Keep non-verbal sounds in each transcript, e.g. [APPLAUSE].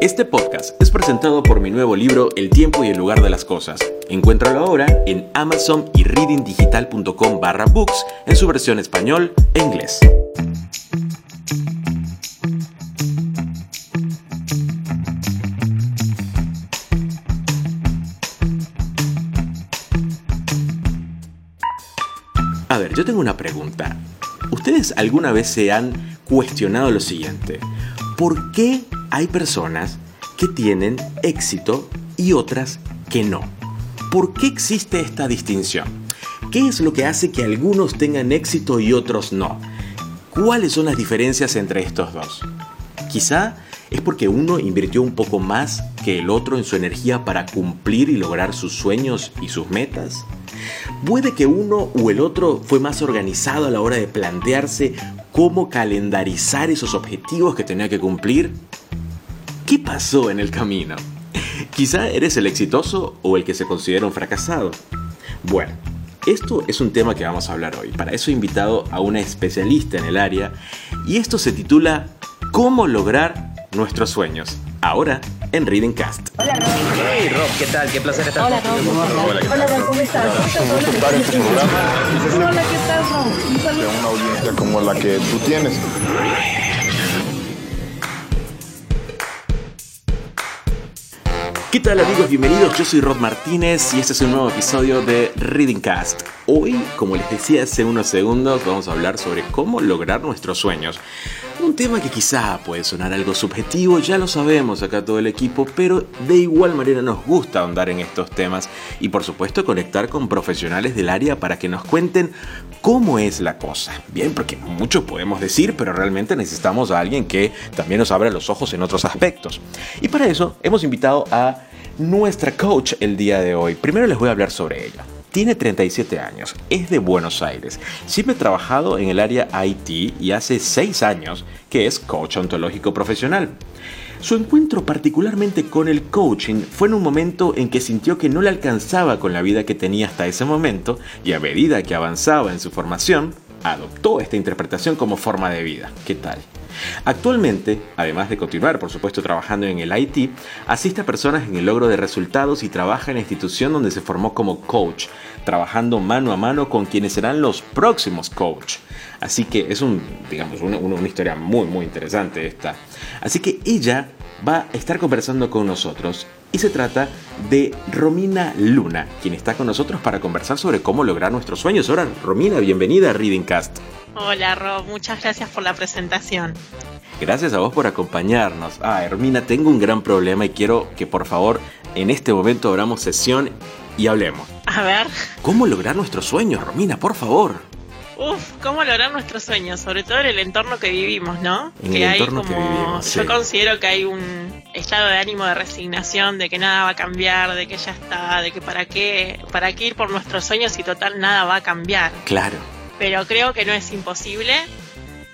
Este podcast es presentado por mi nuevo libro El tiempo y el lugar de las cosas. Encuéntralo ahora en Amazon y readingdigital.com barra books en su versión español e inglés. A ver, yo tengo una pregunta. ¿Ustedes alguna vez se han cuestionado lo siguiente? ¿Por qué hay personas que tienen éxito y otras que no? ¿Por qué existe esta distinción? ¿Qué es lo que hace que algunos tengan éxito y otros no? ¿Cuáles son las diferencias entre estos dos? Quizá es porque uno invirtió un poco más que el otro en su energía para cumplir y lograr sus sueños y sus metas. Puede que uno o el otro fue más organizado a la hora de plantearse cómo calendarizar esos objetivos que tenía que cumplir. ¿Qué pasó en el camino? Quizá eres el exitoso o el que se considera un fracasado. Bueno, esto es un tema que vamos a hablar hoy. Para eso he invitado a una especialista en el área y esto se titula ¿Cómo lograr nuestros sueños? Ahora en Reading Cast. Hola Rob. Hey Rob, ¿qué tal? Qué placer estar Hola Rob. Hola, ¿qué Hola Rob, ¿cómo estás? Hola, ¿qué tal Rob? De una audiencia como la que tú tienes. ¿Qué tal amigos? Bienvenidos, yo soy Rod Martínez y este es un nuevo episodio de Reading Cast. Hoy, como les decía hace unos segundos, vamos a hablar sobre cómo lograr nuestros sueños. Un tema que quizá puede sonar algo subjetivo, ya lo sabemos acá todo el equipo, pero de igual manera nos gusta ahondar en estos temas y por supuesto conectar con profesionales del área para que nos cuenten cómo es la cosa. Bien, porque mucho podemos decir, pero realmente necesitamos a alguien que también nos abra los ojos en otros aspectos. Y para eso hemos invitado a nuestra coach el día de hoy. Primero les voy a hablar sobre ella. Tiene 37 años, es de Buenos Aires, siempre ha trabajado en el área IT y hace 6 años que es coach ontológico profesional. Su encuentro particularmente con el coaching fue en un momento en que sintió que no le alcanzaba con la vida que tenía hasta ese momento y a medida que avanzaba en su formación, adoptó esta interpretación como forma de vida. ¿Qué tal? Actualmente, además de continuar, por supuesto, trabajando en el IT, asiste a personas en el logro de resultados y trabaja en la institución donde se formó como coach, trabajando mano a mano con quienes serán los próximos coach. Así que es un, digamos, una, una historia muy, muy interesante esta. Así que ella va a estar conversando con nosotros y se trata de Romina Luna, quien está con nosotros para conversar sobre cómo lograr nuestros sueños. Ahora, Romina, bienvenida a Reading Cast. Hola Rob, muchas gracias por la presentación. Gracias a vos por acompañarnos. Ah, Hermina, tengo un gran problema y quiero que por favor en este momento abramos sesión y hablemos. A ver, ¿Cómo lograr nuestros sueños, Romina? Por favor. Uff, ¿cómo lograr nuestros sueños? Sobre todo en el entorno que vivimos, ¿no? En que el hay entorno como, que vivimos, yo sí. considero que hay un estado de ánimo de resignación, de que nada va a cambiar, de que ya está, de que para qué, para qué ir por nuestros sueños si total nada va a cambiar. Claro. Pero creo que no es imposible.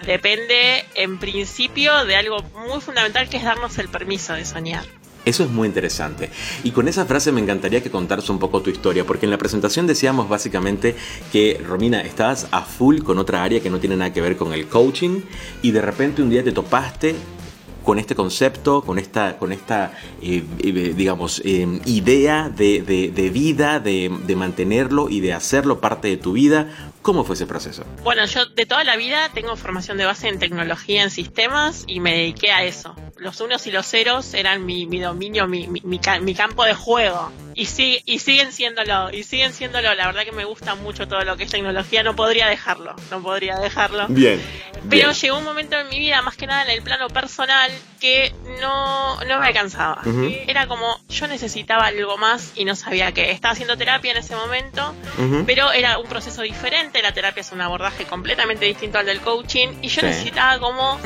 Depende, en principio, de algo muy fundamental que es darnos el permiso de soñar. Eso es muy interesante. Y con esa frase me encantaría que contaras un poco tu historia, porque en la presentación decíamos básicamente que, Romina, estabas a full con otra área que no tiene nada que ver con el coaching y de repente un día te topaste con este concepto, con esta, con esta eh, eh, digamos, eh, idea de, de- de vida, de, de mantenerlo y de hacerlo parte de tu vida. ¿Cómo fue ese proceso? Bueno, yo de toda la vida tengo formación de base en tecnología en sistemas y me dediqué a eso. Los unos y los ceros eran mi, mi dominio, mi, mi- mi campo de juego. Y, sí, y siguen siéndolo, y siguen siéndolo. La verdad que me gusta mucho todo lo que es tecnología. No podría dejarlo, no podría dejarlo. Bien. Pero llegó un momento en mi vida, más que nada en el plano personal, que no, no me alcanzaba. Era como, yo necesitaba algo más y no sabía qué. Estaba haciendo terapia en ese momento, pero era un proceso diferente. La terapia es un abordaje completamente distinto al del coaching y yo Sí. necesitaba como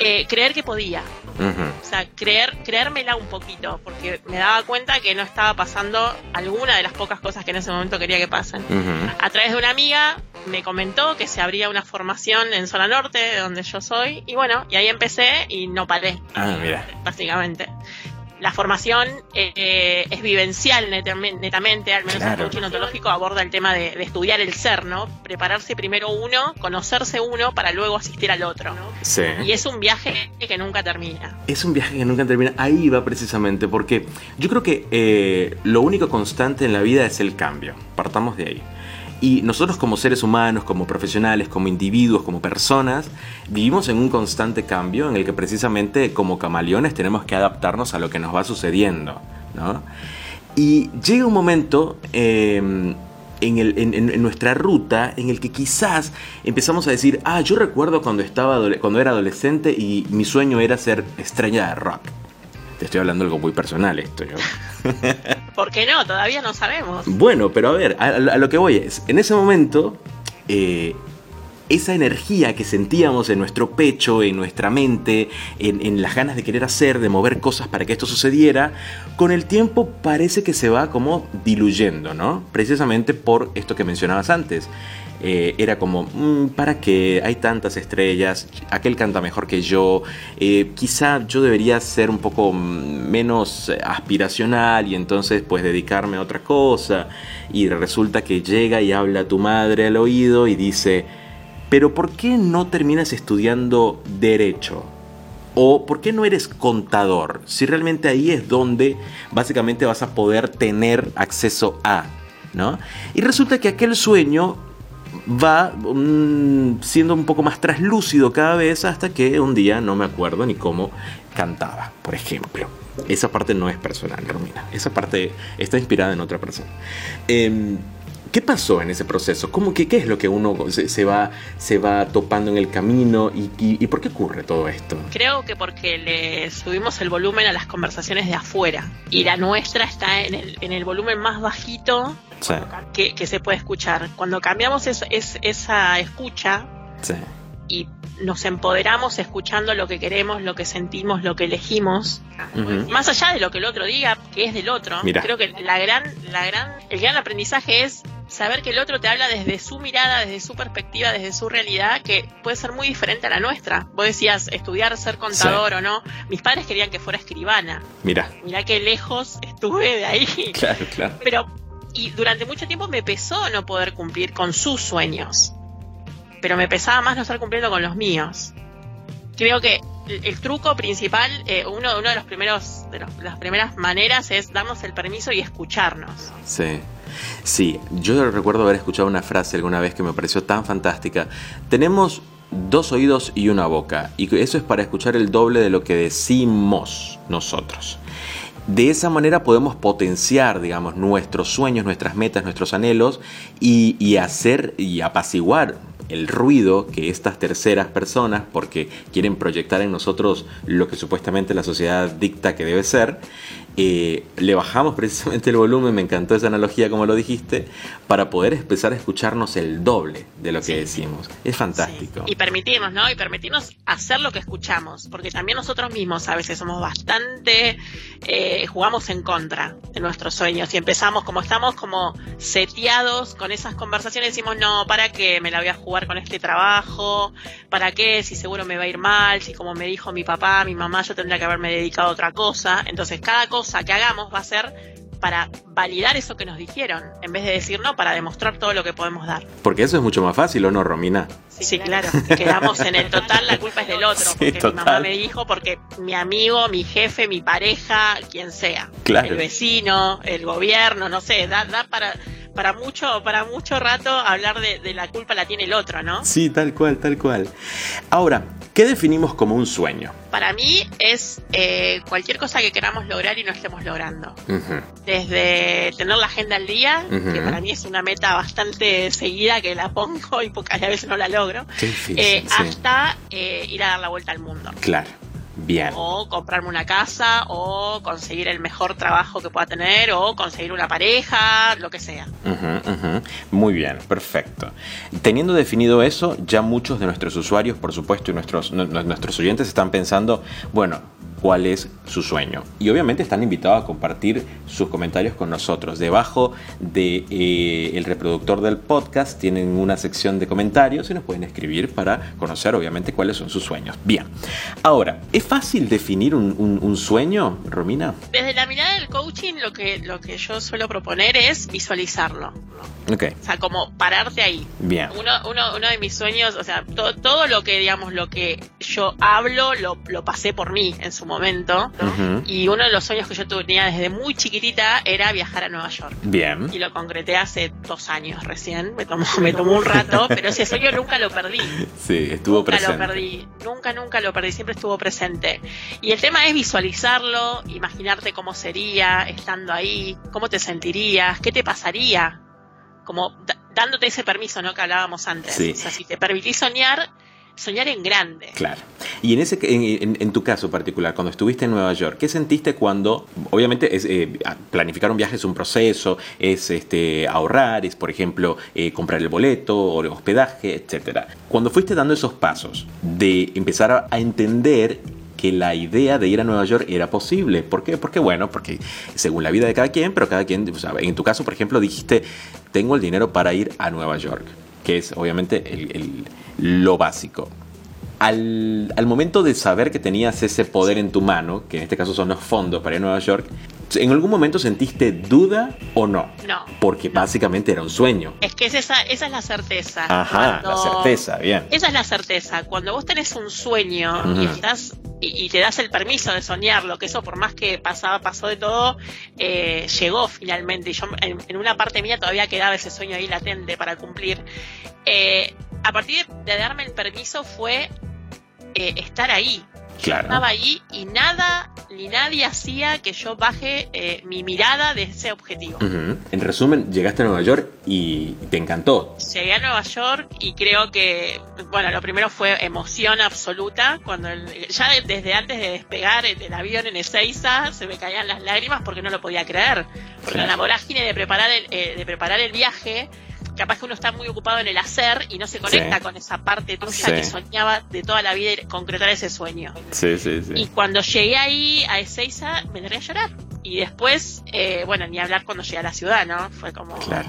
eh, creer que podía. O sea, creer, creérmela un poquito, porque me daba cuenta que no estaba pasando alguna de las pocas cosas que en ese momento quería que pasen. A través de una amiga me comentó que se abría una formación en Zona Norte, de donde yo soy, y bueno, y ahí empecé y no paré, Ah, mira. básicamente. La formación eh, es vivencial netamente, al menos el coaching ontológico aborda el tema de, estudiar el ser, ¿no? Prepararse primero uno, conocerse uno para luego asistir al otro. Sí. Y es un viaje que nunca termina. Es un viaje que nunca termina. Ahí va precisamente, porque yo creo que eh, lo único constante en la vida es el cambio. Partamos de ahí. Y nosotros como seres humanos, como profesionales, como individuos, como personas, vivimos en un constante cambio en el que precisamente como camaleones tenemos que adaptarnos a lo que nos va sucediendo. ¿no? Y llega un momento em, en, nuestra ruta en el que quizás empezamos a decir, ah, yo recuerdo cuando, estaba, cuando era adolescente y mi sueño era ser estrella de rock. Te estoy hablando algo muy personal esto. Yo. [LAUGHS] ¿Por qué no? Todavía no sabemos. Bueno, pero a ver, a, lo que voy es, en ese momento, eh, esa energía que sentíamos en nuestro pecho, en nuestra mente, en, las ganas de querer hacer, de mover cosas para que esto sucediera, con el tiempo parece que se va como diluyendo, ¿no? Precisamente por esto que mencionabas antes. Eh, era como, mm, ¿para qué? Hay tantas estrellas, aquel canta mejor que yo, eh, quizá yo debería ser un poco menos aspiracional y entonces pues dedicarme a otra cosa. Y resulta que llega y habla tu madre al oído y dice, pero ¿por qué no terminas estudiando derecho? ¿O por qué no eres contador? Si realmente ahí es donde básicamente vas a poder tener acceso a, ¿no? Y resulta que aquel sueño va mm, siendo un poco más traslúcido cada vez hasta que un día no me acuerdo ni cómo cantaba, por ejemplo. Esa parte no es personal, Romina. Esa parte está inspirada en otra persona. Em, ¿Qué pasó en ese proceso? ¿Cómo que, ¿Qué es lo que uno se, va, se va topando en el camino y, y, por qué ocurre todo esto? Creo que porque le subimos el volumen a las conversaciones de afuera y la nuestra está en el, en el volumen más bajito que, se puede escuchar. Cuando cambiamos es, esa escucha y nos empoderamos escuchando lo que queremos, lo que sentimos, lo que elegimos, más allá de lo que el otro diga, que es del otro. Creo que la gran, la gran, el gran aprendizaje es saber que el otro te habla desde su mirada, desde su perspectiva, desde su realidad, que puede ser muy diferente a la nuestra. Vos decías estudiar, ser contador o no. Mis padres querían que fuera escribana. Mira. Mira qué lejos estuve de ahí. [LAUGHS] Claro, claro. Pero y durante mucho tiempo me pesó no poder cumplir con sus sueños. Pero me pesaba más no estar cumpliendo con los míos. Creo que el, truco principal, eh, uno, uno de los primeros, de las primeras maneras es darnos el permiso y escucharnos. Sí. Sí, yo recuerdo haber escuchado una frase alguna vez que me pareció tan fantástica. Tenemos dos oídos y una boca, y eso es para escuchar el doble de lo que decimos nosotros. De esa manera podemos potenciar, digamos, nuestros sueños, nuestras metas, nuestros anhelos y, y hacer y apaciguar el ruido que estas terceras personas, porque quieren proyectar en nosotros lo que supuestamente la sociedad dicta que debe ser, eh, le bajamos [LAUGHS] precisamente el volumen, me encantó esa analogía como lo dijiste, para poder empezar a escucharnos el doble de lo que decimos. Es fantástico. Y permitirnos, ¿no? Y permitirnos hacer lo que escuchamos, porque también nosotros mismos a veces somos bastante, eh, jugamos en contra de nuestros sueños y empezamos como estamos como seteados con esas conversaciones, decimos, no, ¿para qué me la voy a jugar con este trabajo? ¿Para qué? Si seguro me va a ir mal, si como me dijo mi papá, mi mamá, yo tendría que haberme dedicado a otra cosa. Entonces cada cosa que hagamos va a ser para validar eso que nos dijeron, en vez de decir no, para demostrar todo lo que podemos dar. Porque eso es mucho más fácil, ¿o no, Romina? Sí, claro. Quedamos en el total, la culpa es del otro. porque mi mamá me dijo, porque mi amigo, mi jefe, mi pareja, quien sea. El vecino, el gobierno, no sé, da, da para para mucho, para mucho rato hablar de, de, la culpa la tiene el otro, ¿no? Sí, tal cual, tal cual. Ahora, ¿qué definimos como un sueño? Para mí es eh, cualquier cosa que queramos lograr y no estemos logrando. Desde tener la agenda al día, que para mí es una meta bastante seguida que la pongo y pocas veces no la logro, eh, hasta eh, ir a dar la vuelta al mundo. Claro. Bien. O comprarme una casa, o conseguir el mejor trabajo que pueda tener, o conseguir una pareja, lo que sea. Muy bien, perfecto. Teniendo definido eso, ya muchos de nuestros usuarios, por supuesto, y nuestros, nuestros oyentes están pensando, bueno, cuál es su sueño. Y obviamente están invitados a compartir sus comentarios con nosotros. Debajo del de, el reproductor del podcast tienen una sección de comentarios y nos pueden escribir para conocer obviamente cuáles son sus sueños. Bien, ahora, ¿es fácil definir un, un- un sueño, Romina? Desde la mirada del coaching, lo que, lo que yo suelo proponer es visualizarlo. Ok, O sea, como pararte ahí. bien. Uno, uno, uno de mis sueños, o sea, to- todo lo que, digamos, lo que yo hablo, lo, lo pasé por mí en su momento. Ujú. Y uno de los sueños que yo tenía desde muy chiquitita era viajar a Nueva York. Bien. Y lo concreté hace dos años recién. Me tomó, [LAUGHS] me tomó un rato, pero ese sueño nunca lo perdí. Sí, estuvo Nunca presente. lo perdí, nunca, nunca lo perdí, siempre estuvo presente. Y el tema es visualizarlo, imaginarte cómo sería estando ahí, cómo te sentirías, qué te pasaría, como dándote ese permiso, ¿no? Que hablábamos antes. Sí. O sea, si te permitís soñar, soñar en grande. Claro. Y en, ese, en, en- tu caso particular, cuando estuviste en Nueva York, ¿qué sentiste cuando, obviamente, es, eh, planificar un viaje es un proceso, es este, ahorrar, es, por ejemplo, eh, comprar el boleto, o el hospedaje, etcétera. Cuando fuiste dando esos pasos de empezar a, a entender que la idea de ir a Nueva York era posible. ¿Por qué? Porque, bueno, porque según la vida de cada quien, pero cada quien, o sea, en tu caso, por ejemplo, dijiste, tengo el dinero para ir a Nueva York, que es obviamente el- el- lo básico al, al momento de saber que tenías ese poder en tu mano, que en este caso son los fondos para ir a Nueva York, ¿en algún momento sentiste duda o no? No. Porque básicamente era un sueño. Es que es esa, esa es la certeza. Ajá, la certeza, bien. Esa es la certeza. Cuando vos tenés un sueño y estás y, te das el permiso de soñarlo, que eso por más que pasaba, pasó de todo, eh, llegó finalmente. Y yo en, en una parte mía todavía quedaba ese sueño ahí latente para cumplir. Eh, a partir de darme el permiso fue eh, estar ahí. Yo estaba ahí y nada ni nadie hacía que yo baje eh, mi mirada de ese objetivo. Ujú. En resumen, llegaste a Nueva York y te encantó. Llegué a Nueva York y creo que, bueno, lo primero fue emoción absoluta. Cuando el- ya de- desde antes de despegar el, avión en Ezeiza se me caían las lágrimas porque no lo podía creer. Porque Claro. la vorágine de preparar el, eh, de preparar el viaje, capaz que uno está muy ocupado en el hacer y no se conecta Sí. con esa parte tuya Sí. que soñaba de toda la vida y concretar ese sueño. Sí, sí, sí. Y cuando llegué ahí a Ezeiza me largué a llorar. Y después, eh, bueno, ni hablar cuando llegué a la ciudad, ¿no? Fue como... Claro,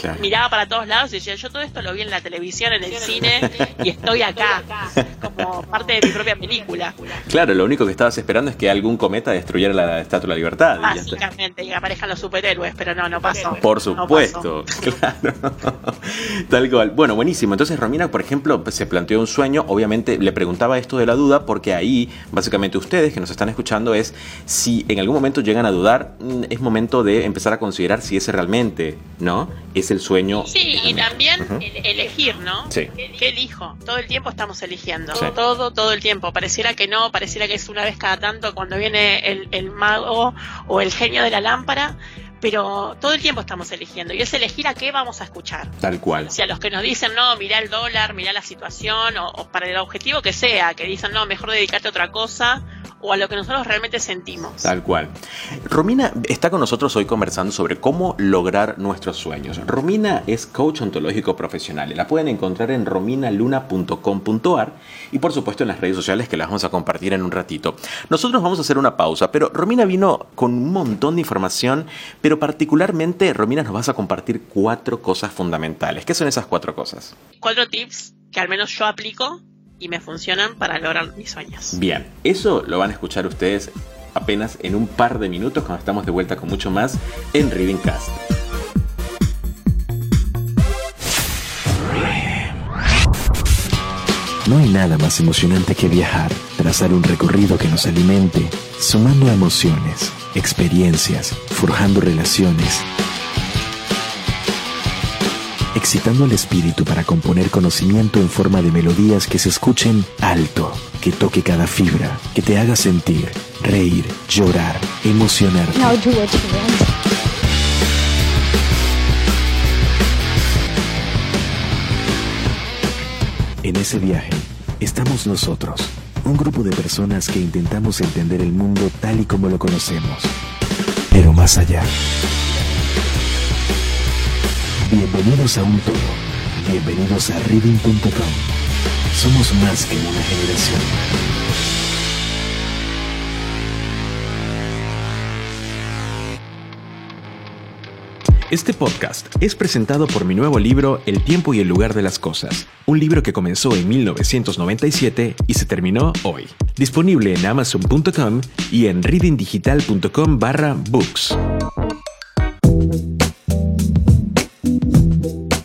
claro. Miraba para todos lados y decía, yo todo esto lo vi en la televisión, en el cine, y estoy acá, [LAUGHS] como parte de mi propia película. Claro, lo único que estabas esperando es que algún cometa destruyera la Estatua de la Libertad. y. Básicamente, y que aparezcan los superhéroes, pero no, no pasó. Por No supuesto, [LAUGHS] claro. Tal cual. Bueno, buenísimo. Entonces, Romina, por ejemplo, se planteó un sueño. Obviamente, le preguntaba esto de la duda, porque ahí, básicamente, ustedes que nos están escuchando, es si en algún momento llegan a dudar, mm, es momento de empezar a considerar si ese realmente, ¿no? Es el sueño. Sí, y también el- elegir, ¿no? Sí. ¿Qué elijo? Todo el tiempo estamos eligiendo. Sí. Todo, todo el tiempo. Pareciera que no, pareciera que es una vez cada tanto cuando viene el, el mago o el genio de la lámpara, pero todo el tiempo estamos eligiendo. Y es elegir a qué vamos a escuchar. Tal cual. O sea, los que nos dicen, no, mirá el dólar, mirá la situación, o, o para el objetivo que sea, que dicen, no, mejor dedicarte a otra cosa, o a lo que nosotros realmente sentimos. Tal cual. Romina está con nosotros hoy conversando sobre cómo lograr nuestros sueños. Romina es coach ontológico profesional. La pueden encontrar en rominaluna.com.ar y por supuesto en las redes sociales que las vamos a compartir en un ratito. Nosotros vamos a hacer una pausa, pero Romina vino con un montón de información, pero particularmente Romina nos vas a compartir cuatro cosas fundamentales. ¿Qué son esas cuatro cosas? Cuatro tips que al menos yo aplico y me funcionan para lograr mis sueños. Bien, eso lo van a escuchar ustedes apenas en un par de minutos cuando estamos de vuelta con mucho más en Reading Cast. No hay nada más emocionante que viajar, trazar un recorrido que nos alimente, sumando emociones, experiencias, forjando relaciones, excitando el espíritu para componer conocimiento en forma de melodías que se escuchen alto, que toque cada fibra, que te haga sentir, reír, llorar, want. En ese viaje estamos nosotros, un grupo de personas que intentamos entender el mundo tal y como lo conocemos, pero más allá. Bienvenidos a un todo. Bienvenidos a Reading.com. Somos más que una generación. Este podcast es presentado por mi nuevo libro El tiempo y el lugar de las cosas, un libro que comenzó en 1997 y se terminó hoy. Disponible en amazon.com y en readingdigital.com barra books.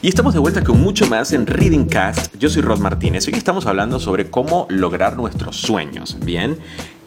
Y estamos de vuelta con mucho más en Reading Cast. Yo soy Rod Martínez y hoy estamos hablando sobre cómo lograr nuestros sueños. Bien,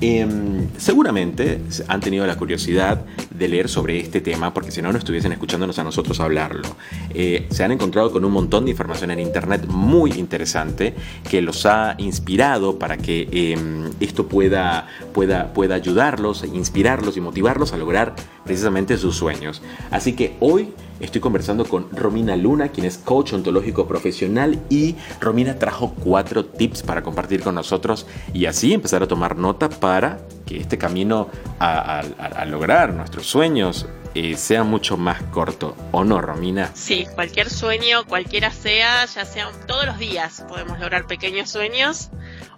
Em, seguramente han tenido la curiosidad de leer sobre este tema porque si no, no estuviesen escuchándonos a nosotros hablarlo. Eh, se han encontrado con un montón de información en Internet muy interesante que los ha inspirado para que em, esto pueda, pueda, pueda ayudarlos, inspirarlos y motivarlos a lograr precisamente sus sueños. Así que hoy estoy conversando con Romina Luna, quien es coach ontológico profesional y Romina trajo cuatro tips para compartir con nosotros y así empezar a tomar nota para para que este camino a, lograr nuestros sueños eh, sea mucho más corto, ¿o no, Romina? Sí, cualquier sueño, cualquiera sea, ya sea todos los días podemos lograr pequeños sueños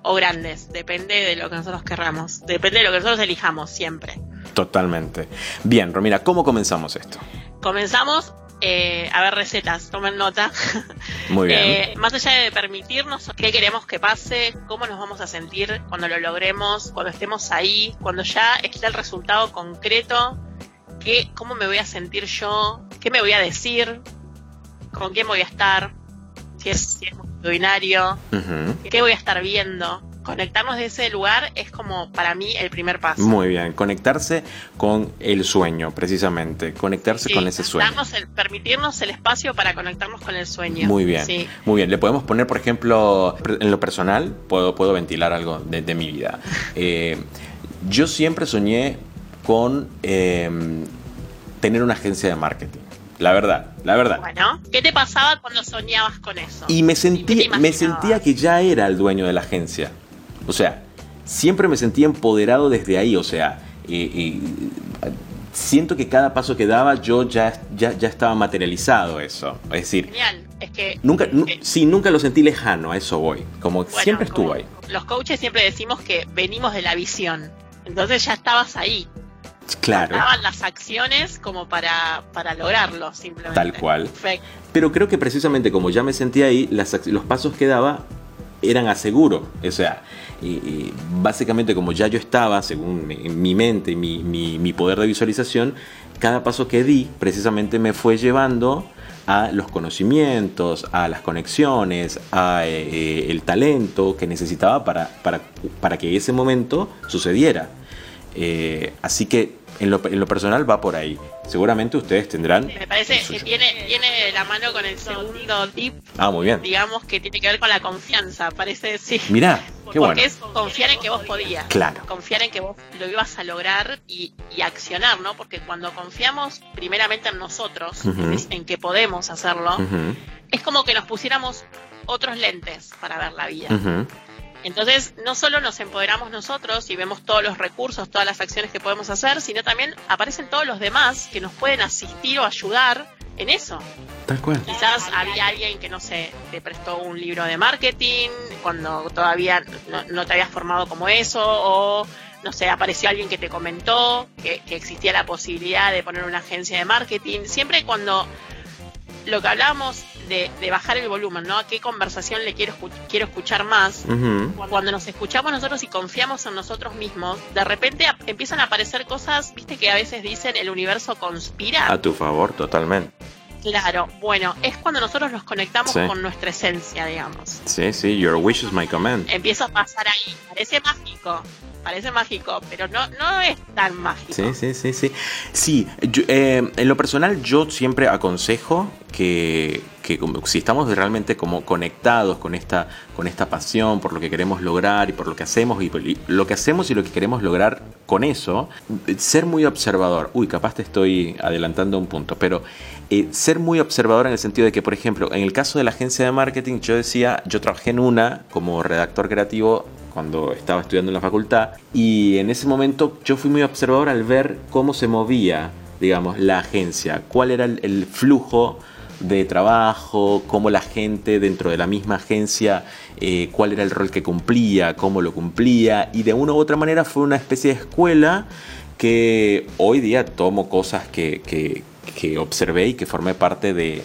o grandes, depende de lo que nosotros querramos, depende de lo que nosotros elijamos siempre. Totalmente. Bien, Romina, ¿cómo comenzamos esto? Comenzamos eh, a ver recetas, tomen nota. Muy bien. [LAUGHS] Eh, más allá de permitirnos qué queremos que pase, cómo nos vamos a sentir cuando lo logremos, cuando estemos ahí, cuando ya esté el resultado concreto, qué, cómo me voy a sentir yo, qué me voy a decir, con quién voy a estar, si es, si es multitudinario, qué voy a estar viendo conectarnos de ese lugar es como para mí el primer paso. Muy bien, conectarse con el sueño, precisamente, conectarse con ese sueño. permitirnos el espacio para conectarnos con el sueño. Muy bien, muy bien. Le podemos poner, por ejemplo, en lo personal, puedo, puedo ventilar algo de, mi vida. [LAUGHS] Eh, yo siempre soñé con em, tener una agencia de marketing. La verdad, la verdad. Bueno, ¿qué te pasaba cuando soñabas con eso? Y me, sentí, me sentía que ya era el dueño de la agencia. O sea, siempre me sentía empoderado desde ahí, o sea, siento que cada paso que daba yo ya, ya, ya estaba materializado eso. Es decir, Genial. Es que, nunca, sí, nunca lo sentí lejano, a eso voy, como siempre estuvo ahí. Los coaches siempre decimos que venimos de la visión, entonces ya estabas ahí. Claro. Estaban las acciones como para, para lograrlo, simplemente. Tal cual. Pero creo que precisamente como ya me sentía ahí, las, los pasos que daba eran a seguro. O sea, y, básicamente como ya yo estaba, según mi, mente y mi, poder de visualización, cada paso que di precisamente me fue llevando a los conocimientos, a las conexiones, a eh, el talento que necesitaba para, para, para, que ese momento sucediera. Eh, así que en lo, en lo, personal va por ahí. Seguramente ustedes tendrán. Me parece que viene de la mano con el segundo tip. Ah, muy bien. Digamos que tiene que ver con la confianza, parece sí. Mirá, qué Porque es confiar en que vos podías. Claro. Confiar en que vos lo ibas a lograr y, y accionar, ¿no? Porque cuando confiamos primeramente en nosotros, en que podemos hacerlo, es como que nos pusiéramos otros lentes para ver la vida. Entonces, no solo nos empoderamos nosotros y vemos todos los recursos, todas las acciones que podemos hacer, sino también aparecen todos los demás que nos pueden asistir o ayudar en eso. Tal cual. Quizás había alguien que, no sé, te prestó un libro de marketing cuando todavía no, te habías formado como eso, o no sé, apareció alguien que te comentó que, que existía la posibilidad de poner una agencia de marketing. Siempre cuando lo que hablábamos de, bajar el volumen, ¿no? ¿A qué conversación le quiero, quiero escuchar más? Cuando nos escuchamos nosotros y confiamos en nosotros mismos, de repente empiezan a aparecer cosas, viste que a veces dicen el universo conspira. A tu favor, totalmente. Claro, bueno, es cuando nosotros nos conectamos con nuestra esencia, digamos. Sí, sí, your wish is my command. Empieza a pasar ahí, parece mágico, parece mágico, pero no, no es tan mágico. Sí, sí, sí, sí. Sí, eh, en lo personal yo siempre aconsejo que, que si estamos realmente como conectados con esta, con esta pasión por lo que queremos lograr y por lo que hacemos y, lo que hacemos y lo que queremos lograr con eso, ser muy observador. Uy, capaz te estoy adelantando un punto, pero eh, ser muy observador en el sentido de que, por ejemplo, en el caso de la agencia de marketing, yo decía, yo trabajé en una como redactor creativo cuando estaba estudiando en la facultad y en ese momento yo fui muy observador al ver cómo se movía, digamos, la agencia, cuál era el flujo de trabajo, cómo la gente dentro de la misma agencia, eh, cuál era el rol que cumplía, cómo lo cumplía, y de una u otra manera fue una especie de escuela que hoy día tomo cosas que, que observé y que formé parte de,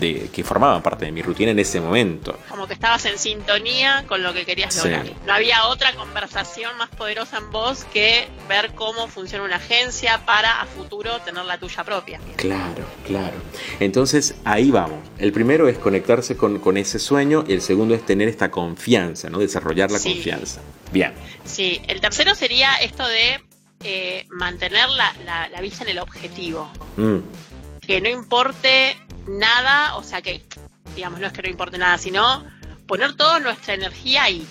de, que formaban parte de mi rutina en ese momento. Como que estabas en sintonía con lo que querías Sí. lograr. No había otra conversación más poderosa en vos que ver cómo funciona una agencia para a futuro tener la tuya propia. Claro, claro. Entonces ahí vamos. El primero es conectarse con, con ese sueño y el segundo es tener esta confianza, ¿no? Desarrollar la Sí. confianza. Bien. Sí, el tercero sería esto de eh, mantener la, la- la vista en el objetivo. Mm, Que no importe nada, o sea que, digamos, no es que no importe nada, sino poner toda nuestra energía ahí.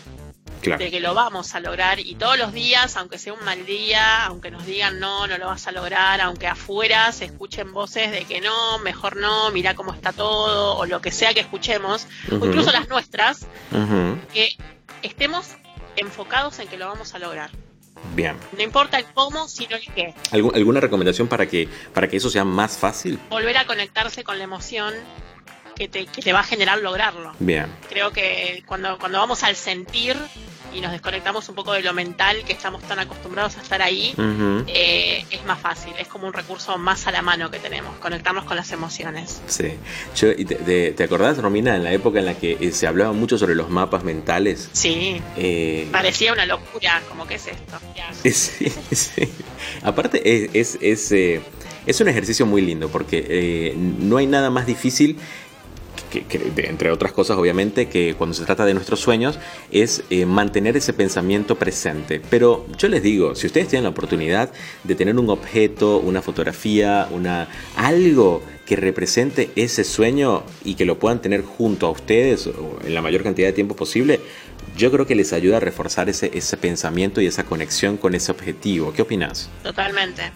claro. de que lo vamos a lograr y todos los días, aunque sea un mal día, aunque nos digan no, no lo vas a lograr, aunque afuera se escuchen voces de que no, mejor no, mira cómo está todo, o lo que sea que escuchemos, o incluso las nuestras, que estemos enfocados en que lo vamos a lograr. Bien. No importa el cómo, sino el qué. ¿Algu- ¿Alguna recomendación para que, para que eso sea más fácil? Volver a conectarse con la emoción que te, que te va a generar lograrlo. Bien. Creo que cuando, cuando vamos al sentir y nos desconectamos un poco de lo mental, que estamos tan acostumbrados a estar ahí, eh, es más fácil, es como un recurso más a la mano que tenemos, conectarnos con las emociones. Sí. Yo- te, te- ¿te acordás, Romina, en la época en la que eh, se hablaba mucho sobre los mapas mentales? Sí, Eh, parecía una locura, como que es esto. [LAUGHS] Sí, sí. Aparte es, es, es, eh, es un ejercicio muy lindo porque no hay nada más difícil, que, de- entre otras cosas obviamente, que cuando se trata de nuestros sueños, es eh, mantener ese pensamiento presente. Pero yo les digo, si ustedes tienen la oportunidad de tener un objeto, una fotografía, una, algo que represente ese sueño y que lo puedan tener junto a ustedes en la mayor cantidad de tiempo posible, yo creo que les ayuda a reforzar ese, ese pensamiento y esa conexión con ese objetivo. ¿Qué opinas? Totalmente.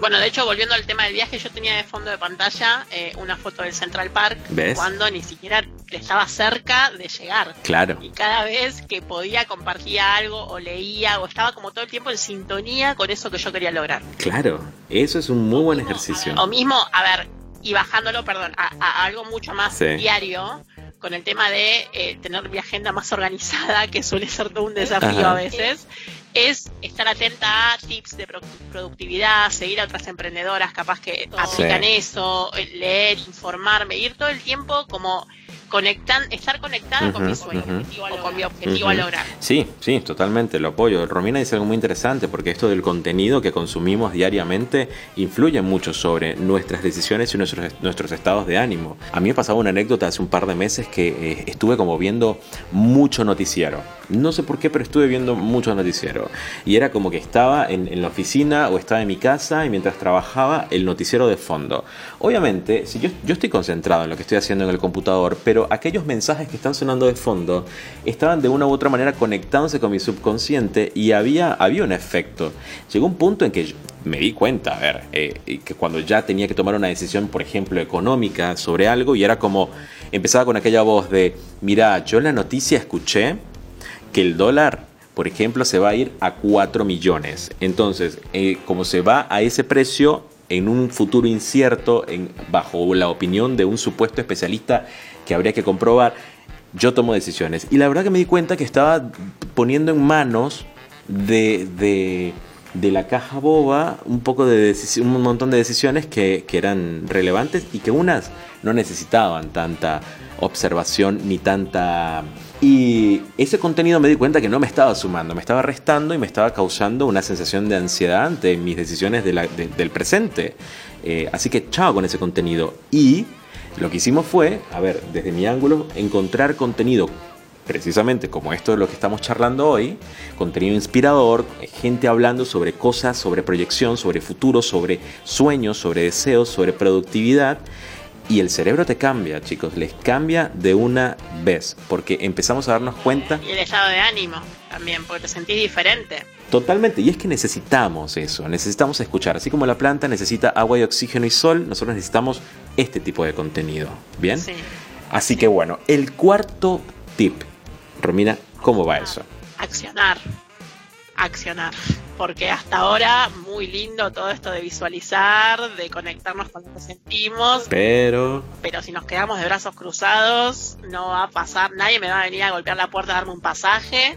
Bueno, de hecho, volviendo al tema del viaje, yo tenía de fondo de pantalla eh, una foto del Central Park ¿Ves? cuando ni siquiera estaba cerca de llegar. Claro. Y cada vez que podía compartía algo o leía o estaba como todo el tiempo en sintonía con eso que yo quería lograr. Claro, eso es un muy buen ejercicio. O mismo, a ver, y bajándolo, perdón, a, a algo mucho más Sí. diario, con el tema de eh, tener mi agenda más organizada, que suele ser todo un desafío Ajá. a veces, es estar atenta a tips de produ- productividad, seguir a otras emprendedoras capaz que aplican Sí. eso, eh, leer, informarme, ir todo el tiempo como conectan, estar conectada con mi sueño o con mi objetivo a lograr. Sí, sí, totalmente, lo apoyo. Romina dice algo muy interesante porque esto del contenido que consumimos diariamente influye mucho sobre nuestras decisiones y nuestros, nuestros estados de ánimo. A mí me pasaba una anécdota hace un par de meses que eh, estuve como viendo mucho noticiero. No sé por qué, pero estuve viendo mucho noticiero. Y era como que estaba en, en la oficina o estaba en mi casa y mientras trabajaba el noticiero de fondo. Obviamente, si yo, yo estoy concentrado en lo que estoy haciendo en el computador, pero aquellos mensajes que están sonando de fondo estaban de una u otra manera conectándose con mi subconsciente y había, había un efecto. Llegó un punto en que me di cuenta, a ver, eh, que cuando ya tenía que tomar una decisión, por ejemplo, económica sobre algo, y era como, empezaba con aquella voz de, mira, yo en la noticia escuché que el dólar, por ejemplo, se va a ir a 4 millones. Entonces, eh, como se va a ese precio en un futuro incierto, en, bajo la opinión de un supuesto especialista que habría que comprobar, yo tomo decisiones. Y la verdad que me di cuenta que estaba poniendo en manos de, de, de la caja boba un poco de un montón de decisiones que, eran relevantes y que unas no necesitaban tanta observación ni tanta... Y ese contenido me di cuenta que no me estaba sumando, me estaba restando y me estaba causando una sensación de ansiedad ante mis decisiones del presente. Eh, así que chao con ese contenido. Y lo que hicimos fue, a ver, desde mi ángulo, encontrar contenido precisamente como esto de lo que estamos charlando hoy, contenido inspirador, gente hablando sobre cosas, sobre proyección, sobre futuro, sobre sueños, sobre deseos, sobre productividad. Y el cerebro te cambia, chicos, les cambia de una vez, porque empezamos a darnos cuenta Y el estado de ánimo también, porque te sentís diferente. Totalmente, y es que necesitamos eso, necesitamos escuchar, así como la planta necesita agua y oxígeno y sol, nosotros necesitamos este tipo de contenido, ¿bien? Sí. Así que bueno, el cuarto tip, Romina, ¿cómo va eso? accionar, accionar. Porque hasta ahora muy lindo todo esto de visualizar, de conectarnos con lo que sentimos, Pero, pero si nos quedamos de brazos cruzados no va a pasar, nadie me va a venir a golpear la puerta a darme un pasaje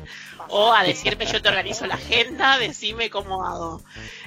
o a decirme yo te organizo la agenda, decime cómo hago.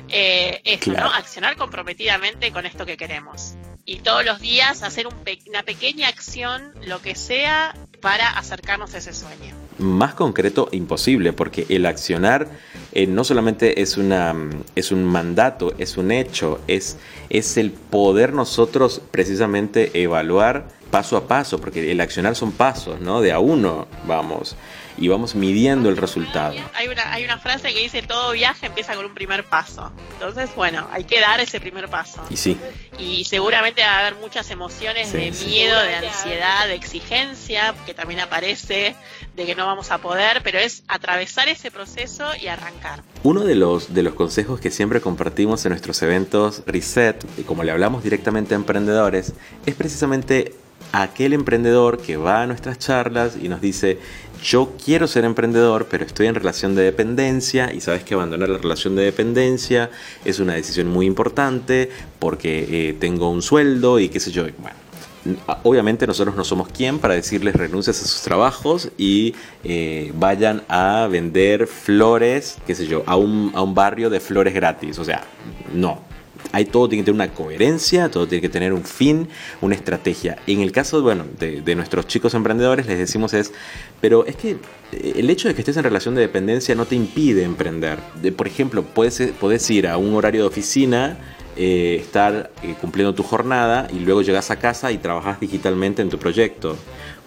Eh, eso, Claro. ¿no? Accionar comprometidamente con esto que queremos. Y todos los días hacer un pe- una pequeña acción, lo que sea, para acercarnos a ese sueño. Más concreto, imposible, porque el accionar eh, no solamente es, una, es un mandato, es un hecho, es, es el poder nosotros precisamente evaluar paso a paso, porque el accionar son pasos, ¿no? De a uno vamos y vamos midiendo el resultado. Hay una, hay una frase que dice todo viaje empieza con un primer paso. Entonces, bueno, hay que dar ese primer paso. Y sí, Y seguramente va a haber muchas emociones Sí, de sí. miedo, de ansiedad, de exigencia, que también aparece, de que no vamos a poder, pero es atravesar ese proceso y arrancar. Uno de los, de los consejos que siempre compartimos en nuestros eventos Reset, y como le hablamos directamente a emprendedores, es precisamente aquel emprendedor que va a nuestras charlas y nos dice, yo quiero ser emprendedor, pero estoy en relación de dependencia y sabes que abandonar la relación de dependencia es una decisión muy importante porque eh, tengo un sueldo y qué sé yo. Bueno, Obviamente nosotros no somos quien para decirles renuncias a sus trabajos y eh, vayan a vender flores, qué sé yo, a un, a un barrio de flores gratis. O sea, no. Hay todo tiene que tener una coherencia, todo tiene que tener un fin, una estrategia. En el caso, bueno, de, nuestros chicos emprendedores les decimos es, pero es que eh, el hecho de que estés en relación de dependencia no te impide emprender. De, por ejemplo, puedes, puedes ir a un horario de oficina eh, estar eh, cumpliendo tu jornada y luego llegas a casa y trabajas digitalmente en tu proyecto.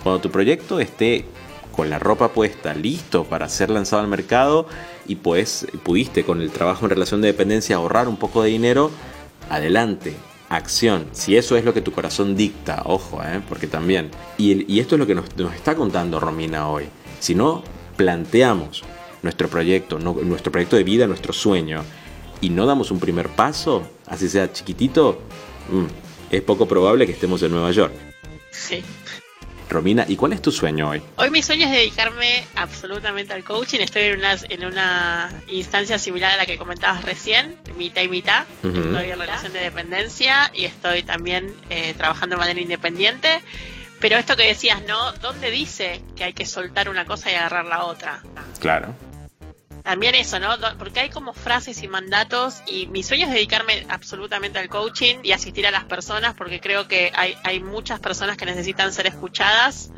Cuando tu proyecto esté con la ropa puesta, listo para ser lanzado al mercado y pues pudiste con el trabajo en relación de dependencia ahorrar un poco de dinero, adelante, acción. Si eso es lo que tu corazón dicta, ojo, ¿eh? porque también. Y, y esto es lo que nos, nos está contando Romina hoy. Si no planteamos nuestro proyecto, no- nuestro proyecto de vida, nuestro sueño, y no damos un primer paso, así sea chiquitito, mm, es poco probable que estemos en Nueva York. Sí. Romina, ¿y cuál es tu sueño hoy? Hoy mi sueño es dedicarme absolutamente al coaching. Estoy en una, en una instancia similar a la que comentabas recién, mitad y mitad. Estoy en relación de dependencia y estoy también eh, trabajando de manera independiente. Pero esto que decías, ¿no? ¿Dónde dice que hay que soltar una cosa y agarrar la otra? Claro. También eso, ¿no? Porque hay como frases y mandatos y mi sueño es dedicarme absolutamente al coaching y asistir a las personas porque creo que hay, hay muchas personas que necesitan ser escuchadas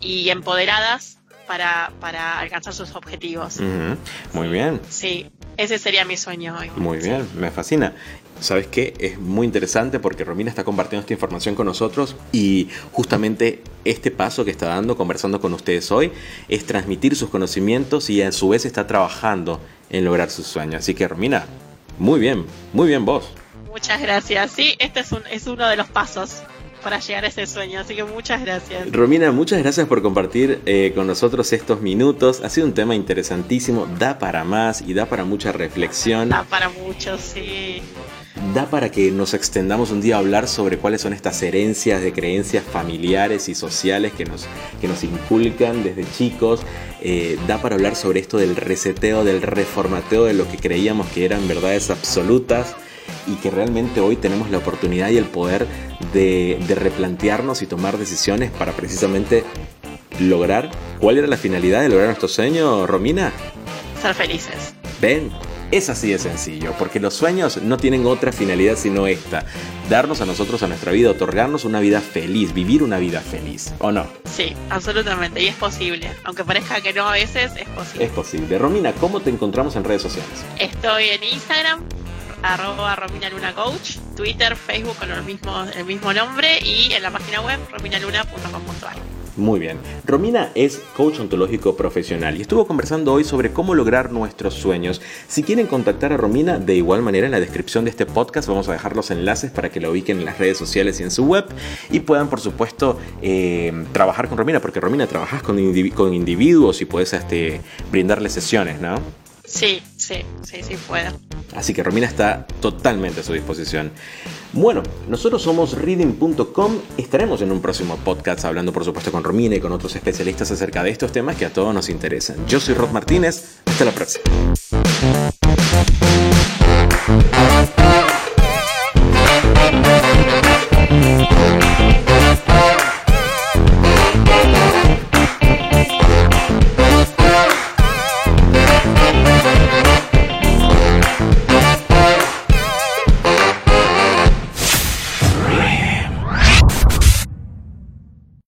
y empoderadas para, para alcanzar sus objetivos. Muy bien. Sí, ese sería mi sueño hoy. Muy bien, me fascina. ¿Sabes qué? Es muy interesante porque Romina está compartiendo esta información con nosotros y justamente este paso que está dando conversando con ustedes hoy es transmitir sus conocimientos y a su vez está trabajando en lograr sus sueños. Así que Romina, muy bien, muy bien vos. Muchas gracias. Sí, este es, un, es uno de los pasos para llegar a ese sueño, así que muchas gracias. Romina, muchas gracias por compartir eh, con nosotros estos minutos. Ha sido un tema interesantísimo, da para más y da para mucha reflexión. Da para muchos, sí. Da para que nos extendamos un día a hablar sobre cuáles son estas herencias de creencias familiares y sociales que nos, que nos inculcan desde chicos. Eh, da para hablar sobre esto del reseteo, del reformateo de lo que creíamos que eran verdades absolutas y que realmente hoy tenemos la oportunidad y el poder de, de replantearnos y tomar decisiones para precisamente lograr. ¿Cuál era la finalidad de lograr nuestro sueño, Romina? Ser felices. Ven, es así de sencillo, porque los sueños no tienen otra finalidad sino esta, darnos a nosotros a nuestra vida, otorgarnos una vida feliz, vivir una vida feliz, ¿o no? Sí, absolutamente. Y es posible. Aunque parezca que no a veces, es posible. Es posible. Romina, ¿cómo te encontramos en redes sociales? Estoy en Instagram, arroba Romina Luna Coach, Twitter, Facebook con los mismos, el mismo nombre y en la página web rominaluna.com.ar. Muy bien. Romina es coach ontológico profesional y estuvo conversando hoy sobre cómo lograr nuestros sueños. Si quieren contactar a Romina, de igual manera en la descripción de este podcast vamos a dejar los enlaces para que la ubiquen en las redes sociales y en su web y puedan, por supuesto, eh, trabajar con Romina, porque Romina trabajas con, con individuos y puedes este, brindarles sesiones, ¿no? Sí, sí, sí, sí puedo. Así que Romina está totalmente a su disposición. Bueno, nosotros somos reading.com. Estaremos en un próximo podcast hablando, por supuesto, con Romina y con otros especialistas acerca de estos temas que a todos nos interesan. Yo soy Rod Martínez. Hasta la próxima.